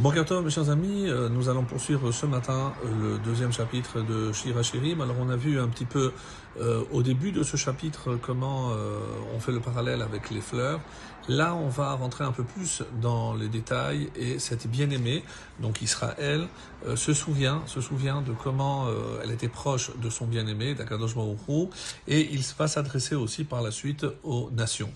Bonjour mes chers amis, euh, nous allons poursuivre ce matin le deuxième chapitre de Shira Shirim. Alors on a vu un petit peu euh, au début de ce chapitre comment on fait le parallèle avec les fleurs. Là on va rentrer un peu plus dans les détails et cette bien-aimée, donc Israël, se souvient, se souvient de comment elle était proche de son bien-aimé, d'Akadosh et il va s'adresser aussi par la suite aux nations.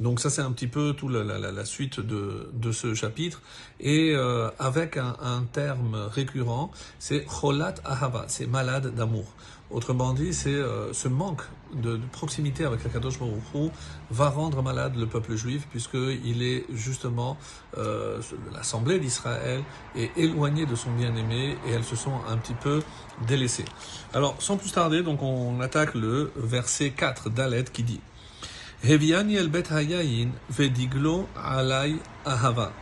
Donc ça c'est un petit peu toute la, la, la, suite de, de ce chapitre et euh, avec un, un, terme récurrent, c'est cholat ahava, c'est malade d'amour. Autrement dit, c'est euh, manque de, proximité avec la Kadosh Baruch va rendre malade le peuple juif puisqu'il est justement euh, l'assemblée d'Israël est éloignée de son bien-aimé et elles se sont un petit peu délaissées. Alors sans plus tarder, donc on attaque le verset 4 d'Alet qui dit Heviani el bet hayayin vediglo alay ahava.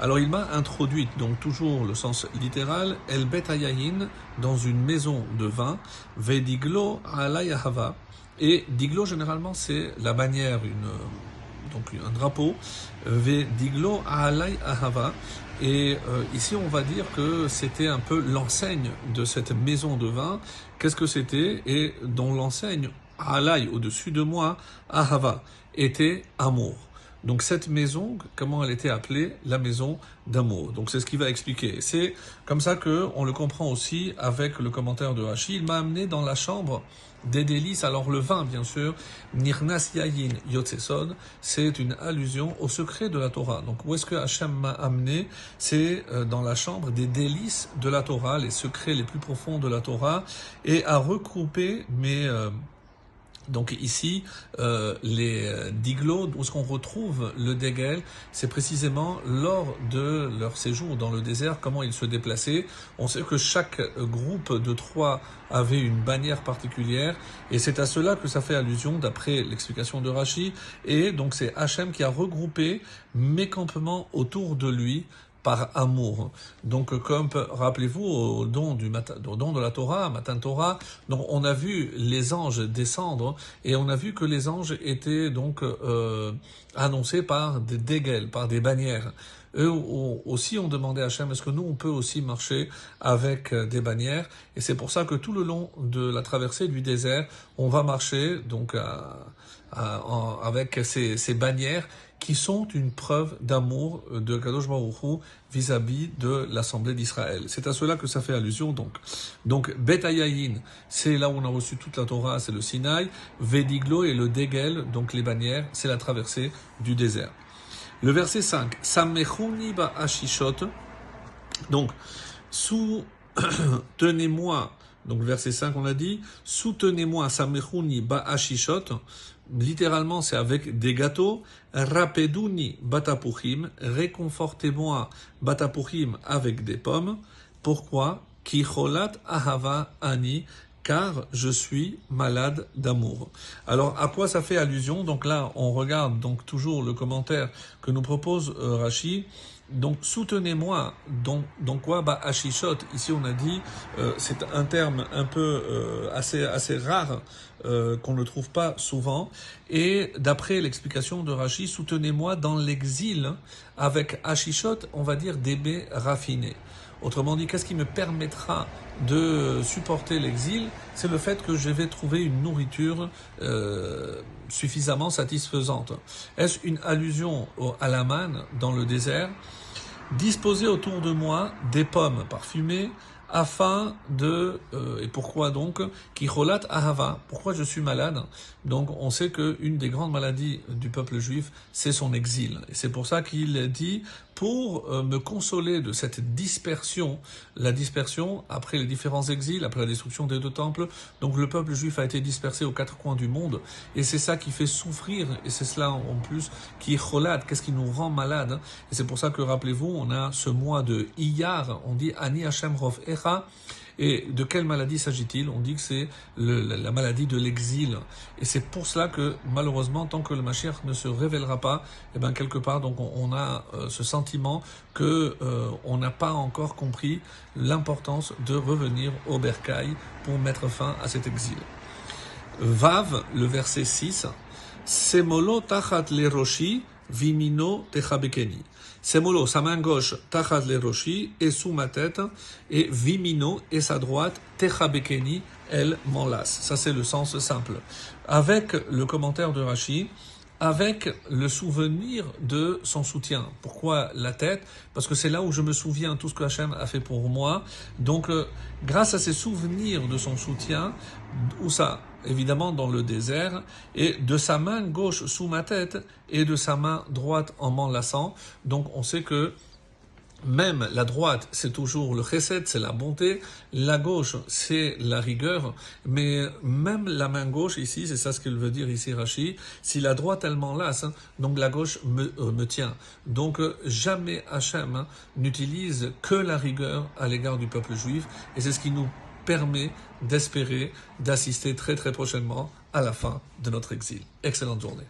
Alors il m'a introduite, donc toujours le sens littéral, el bet hayayin dans une maison de vin, vediglo alay ahava. Et diglo généralement c'est la bannière, une donc un drapeau, vediglo alay ahava. Et euh, ici, on va dire que c'était un peu l'enseigne de cette maison de vin. Qu'est-ce que c'était? Et dont l'enseigne Alay, au-dessus de moi, Ahava, était amour. Donc cette maison, comment elle était appelée La maison d'amour. Donc c'est ce qui va expliquer. C'est comme ça que on le comprend aussi avec le commentaire de Hachi. Il m'a amené dans la chambre des délices. Alors le vin, bien sûr, Nirnas Yayin Yotsesod, c'est une allusion au secret de la Torah. Donc où est-ce que Hachem m'a amené? C'est euh, dans la chambre des délices de la Torah, les secrets les plus profonds de la Torah, et à regrouper mes... Euh, donc ici, euh, les euh, diglots, où ce qu'on retrouve le dégel, c'est précisément lors de leur séjour dans le désert, comment ils se déplaçaient. On sait que chaque groupe de trois avait une bannière particulière, et c'est à cela que ça fait allusion, d'après l'explication de Rachi. Et donc c'est Hachem qui a regroupé mes campements autour de lui par amour. Donc, comme rappelez-vous au don du au don de la Torah, matin Torah, donc on a vu les anges descendre et on a vu que les anges étaient donc euh, annoncés par des dégueules, par des bannières. Eux aussi ont demandé à Hachem, est-ce que nous on peut aussi marcher avec euh, des bannières? Et c'est pour ça que tout le long de la traversée du désert, on va marcher donc avec ces bannières qui sont une preuve d'amour de Kadosh Baruch vis-à-vis de l'Assemblée d'Israël. C'est à cela que ça fait allusion donc. Donc Bet c'est là où on a reçu toute la Torah, c'est le Sinaï. Vediglo et le Degel, donc les bannières, c'est la traversée du désert. Le verset 5, Samechuni ba ashishot. Donc, soutenez-moi donc verset 5 on a dit, soutenez-moi Samechuni ba ashishot littéralement c'est avec des gâteaux, rapeduni batapuchim, réconfortez-moi batapuchim avec des pommes. Pourquoi? Kicholat ahava ani, car je suis malade d'amour. Alors à quoi ça fait allusion? Donc là, on regarde donc toujours le commentaire que nous propose euh, Rashi. Donc soutenez-moi. Donc, quoi Bah Ashishot. Ici on a dit euh, c'est un terme un peu euh, assez assez rare euh, qu'on ne trouve pas souvent. Et d'après l'explication de Rashi, soutenez-moi dans l'exil avec Ashishot, on va dire des baies raffinés. Autrement dit, qu'est-ce qui me permettra de supporter l'exil? C'est le fait que je vais trouver une nourriture euh, suffisamment satisfaisante. Est-ce une allusion au Alaman dans le désert? Disposer autour de moi des pommes parfumées, afin de euh, et pourquoi donc kicholat ahava pourquoi je suis malade? Donc on sait que une des grandes maladies du peuple juif c'est son exil. Et c'est pour ça qu'il dit pour euh, me consoler de cette dispersion la dispersion après les différents exils après la destruction des deux temples. Donc le peuple juif a été dispersé aux quatre coins du monde. Et c'est ça qui fait souffrir et c'est cela en plus qui est cholat qu'est-ce qui nous rend malade et c'est pour ça que rappelez-vous on a ce mois de Iyar on dit Ani Hashem Rov et de quelle maladie s'agit-il? On dit que c'est la maladie de l'exil. Et c'est pour cela que, malheureusement, tant que le Mashiach ne se révélera pas, eh ben quelque part, donc on, a euh, ce sentiment que euh, on n'a pas encore compris l'importance de revenir au Bercail pour mettre fin à cet exil. Vav, le verset 6, Semolo tachat le roshi vimino techabekeni. Semolo, sa main gauche, tachat le roshi, est sous ma tête, et vimino, et sa droite, techabekeni, elle m'enlace. Ça, c'est le sens simple. Avec le commentaire de Rashi, avec le souvenir de son soutien. Pourquoi la tête? Parce que c'est là où je me souviens tout ce que Hachem a fait pour moi. Donc, euh, grâce à ces souvenirs de son soutien, où ça Évidemment dans le désert, et de sa main gauche sous ma tête et de sa main droite en m'enlaçant. Donc, on sait que même la droite, c'est toujours le chesed, c'est la bonté. La gauche, c'est la rigueur. Mais même la main gauche ici, c'est ça ce qu'il veut dire ici Rashi, si la droite elle m'enlace, hein, donc la gauche me, euh, tient. Donc euh, jamais Hachem hein, n'utilise que la rigueur à l'égard du peuple juif. Et c'est ce qui nous permet d'espérer d'assister très très prochainement à la fin de notre exil. Excellente journée.